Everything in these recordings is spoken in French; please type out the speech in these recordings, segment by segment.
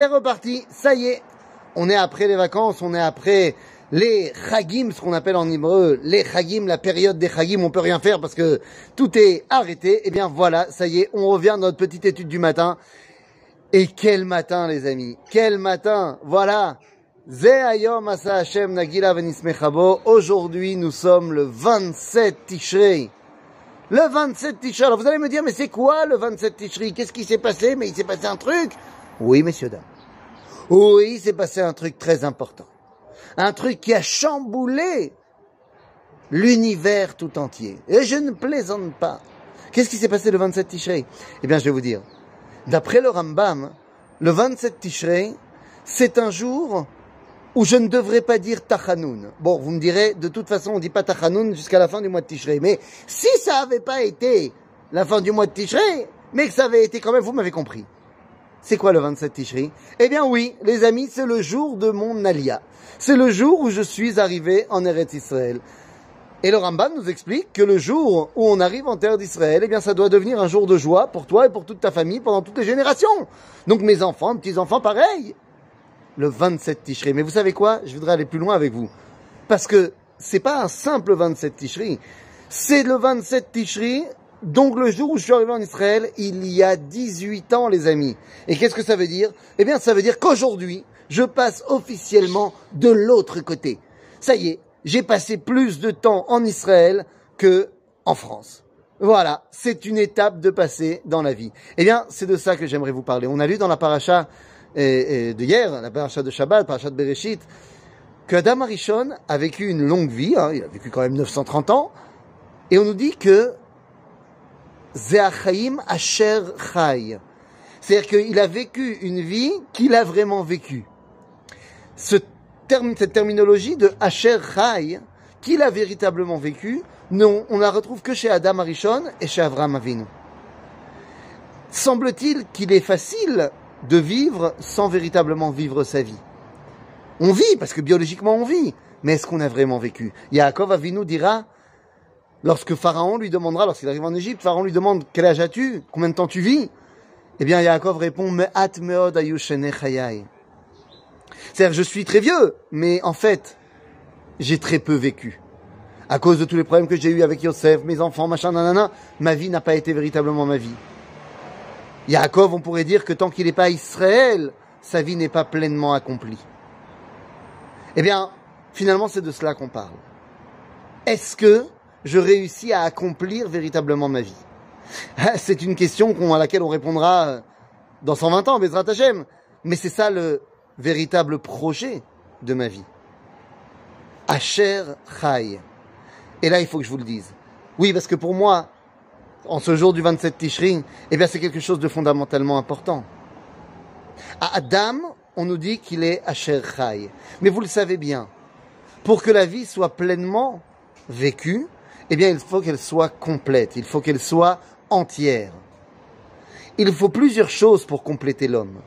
C'est reparti, ça y est. On est après les vacances, on est après les chagim, ce qu'on appelle en hébreu les chagim, la période des chagim, on peut rien faire parce que tout est arrêté. Eh bien voilà, ça y est, on revient dans notre petite étude du matin. Et quel matin, les amis, quel matin, voilà. Aujourd'hui, nous sommes le 27 Tishrei. Le 27 Tishrei. Alors vous allez me dire, mais c'est quoi le 27 Tishrei? Qu'est-ce qui s'est passé? Mais il s'est passé un truc? Oui, messieurs, dames. Oui, il s'est passé un truc très important. Un truc qui a chamboulé l'univers tout entier. Et je ne plaisante pas. Qu'est-ce qui s'est passé le 27 Tishrei? Eh bien, je vais vous dire. D'après le Rambam, le 27 Tishrei, c'est un jour où je ne devrais pas dire Tachanoun. Bon, vous me direz, de toute façon, on ne dit pas Tachanoun jusqu'à la fin du mois de Tishrei. Mais si ça n'avait pas été la fin du mois de Tishrei, mais que ça avait été quand même, vous m'avez compris. C'est quoi le 27 Tishri Eh bien oui, les amis, c'est le jour de mon alia. C'est le jour où je suis arrivé en Eretz Israël. Et le Rambam nous explique que le jour où on arrive en terre d'Israël, eh bien, ça doit devenir un jour de joie pour toi et pour toute ta famille pendant toutes les générations. Donc mes enfants, petits-enfants, pareil. Le 27 Tishri. Mais vous savez quoi? Je voudrais aller plus loin avec vous. Parce que c'est pas un simple 27 Tishri. C'est le 27 Tishri donc le jour où je suis arrivé en Israël, il y a 18 ans, les amis. Et qu'est-ce que ça veut dire? Eh bien, ça veut dire qu'aujourd'hui, je passe officiellement de l'autre côté. Ça y est, j'ai passé plus de temps en Israël que en France. Voilà, c'est une étape de passer dans la vie. Eh bien, c'est de ça que j'aimerais vous parler. On a lu dans la paracha euh, euh, de hier, la paracha de Shabbat, la paracha de Bereshit, que Adam Arishon a vécu une longue vie, hein, il a vécu quand même 930 ans, et on nous dit que Asher Chai. C'est-à-dire qu'il a vécu une vie qu'il a vraiment vécue. Cette terminologie de Asher Chai, qu'il a véritablement vécu, non, on la retrouve que chez Adam Arishon et chez Avram Avinu. Semble-t-il qu'il est facile de vivre sans véritablement vivre sa vie. On vit, parce que biologiquement on vit, mais est-ce qu'on a vraiment vécu? Yaakov Avinu dira, lorsque Pharaon lui demandera, lorsqu'il arrive en Égypte, Pharaon lui demande quel âge as-tu? Combien de temps tu vis? Eh bien, Yaakov répond Me'at meod. C'est-à-dire, je suis très vieux, mais en fait, j'ai très peu vécu. À cause de tous les problèmes que j'ai eus avec Yosef, mes enfants, machin, nanana, ma vie n'a pas été véritablement ma vie. Yaakov, on pourrait dire que tant qu'il n'est pas Israël, sa vie n'est pas pleinement accomplie. Eh bien, finalement, c'est de cela qu'on parle. Est-ce que je réussis à accomplir véritablement ma vie C'est une question à laquelle on répondra euh, dans 120 ans, Bezrat Hashem. Mais c'est ça le véritable projet de ma vie. Asher Chai. Et là, il faut que je vous le dise. Oui, parce que pour moi, en ce jour du 27 Tishri, eh bien, c'est quelque chose de fondamentalement important. À Adam, on nous dit qu'il est Asher Chai. Mais vous le savez bien, pour que la vie soit pleinement vécue, eh bien, il faut qu'elle soit complète, il faut qu'elle soit entière. Il faut plusieurs choses pour compléter l'homme.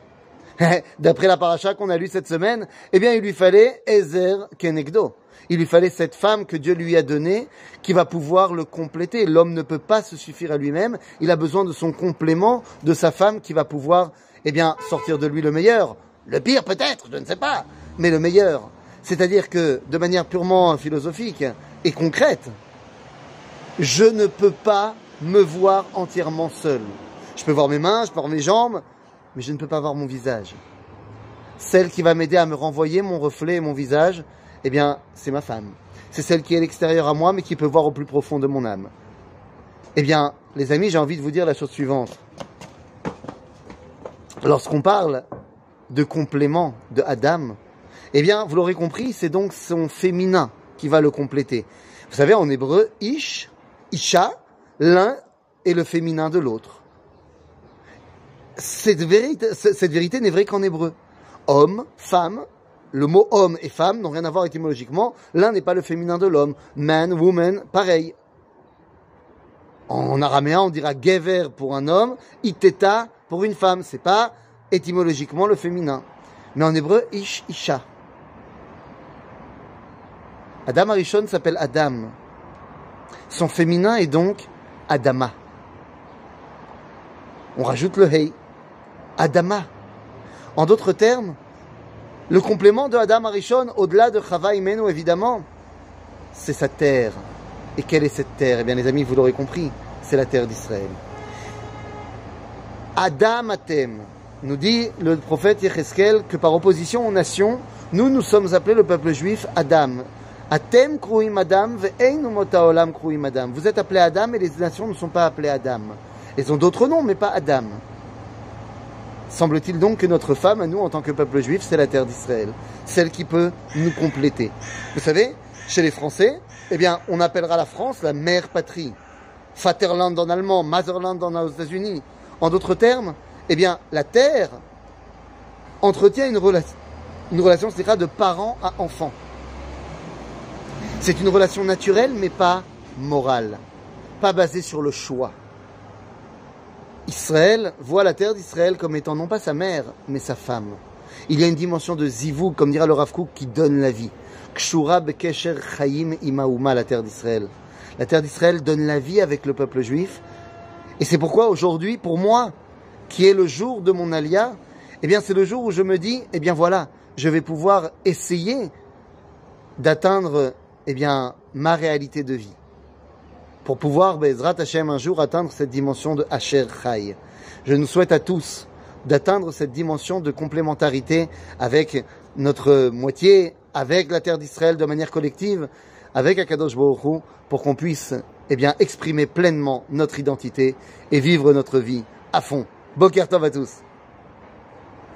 D'après la paracha qu'on a lue cette semaine, eh bien, il lui fallait Ezer Kenegdo. Il lui fallait cette femme que Dieu lui a donnée qui va pouvoir le compléter. L'homme ne peut pas se suffire à lui-même. Il a besoin de son complément, de sa femme qui va pouvoir, eh bien, sortir de lui le meilleur. Le pire peut-être, je ne sais pas, mais le meilleur. C'est-à-dire que, de manière purement philosophique et concrète, je ne peux pas me voir entièrement seul. Je peux voir mes mains, je peux voir mes jambes, mais je ne peux pas voir mon visage. Celle qui va m'aider à me renvoyer mon reflet et mon visage, eh bien, c'est ma femme. C'est celle qui est à l'extérieur à moi, mais qui peut voir au plus profond de mon âme. Eh bien, les amis, j'ai envie de vous dire la chose suivante. Lorsqu'on parle de complément de Adam, eh bien, vous l'aurez compris, c'est donc son féminin qui va le compléter. Vous savez, en hébreu, Ish, Isha, l'un est le féminin de l'autre. Cette vérité, n'est vraie qu'en hébreu. Homme, femme, le mot homme et femme n'ont rien à voir étymologiquement. L'un n'est pas le féminin de l'homme. Man, woman, pareil. En araméen, on dira gever pour un homme, iteta pour une femme. C'est pas étymologiquement le féminin. Mais en hébreu, ish, isha. Adam Arishon s'appelle Adam. Son féminin est donc Adama. On rajoute le Hei. Adama. En d'autres termes, le complément de Adam Arishon, au-delà de Chava Imenu, évidemment, c'est sa terre. Et quelle est cette terre? Eh bien, les amis, vous l'aurez compris, c'est la terre d'Israël. Adam Atem, nous dit le prophète Yecheskel que par opposition aux nations, nous, nous sommes appelés le peuple juif Adam. Atem kruim Adam, olam kruim Adam. Vous êtes appelés Adam et les nations ne sont pas appelées Adam. Elles ont d'autres noms, mais pas Adam. Semble-t-il donc que notre femme, à nous, en tant que peuple juif, c'est la terre d'Israël. Celle qui peut nous compléter. Vous savez, chez les Français, eh bien, on appellera la France la mère patrie. Vaterland en allemand, Motherland aux États-Unis. En d'autres termes, eh bien, la terre entretient une relation, une relation, de parent à enfant. C'est une relation naturelle, mais pas morale, pas basée sur le choix. Israël voit la terre d'Israël comme étant non pas sa mère, mais sa femme. Il y a une dimension de zivou, comme dira le Rav qui donne la vie. Kshura bekesher chayim imaouma, la terre d'Israël. La terre d'Israël donne la vie avec le peuple juif. Et c'est pourquoi aujourd'hui, pour moi, qui est le jour de mon alia, eh bien c'est le jour où je me dis, eh bien voilà, je vais pouvoir essayer d'atteindre, eh bien, ma réalité de vie pour pouvoir, Bezrat Hashem, un jour atteindre cette dimension de Asher Chai. Je nous souhaite à tous d'atteindre cette dimension de complémentarité avec notre moitié, avec la terre d'Israël de manière collective, avec Akadosh Baruch pour qu'on puisse, eh bien, exprimer pleinement notre identité et vivre notre vie à fond. Boker Tov à tous.